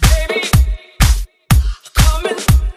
Baby, come and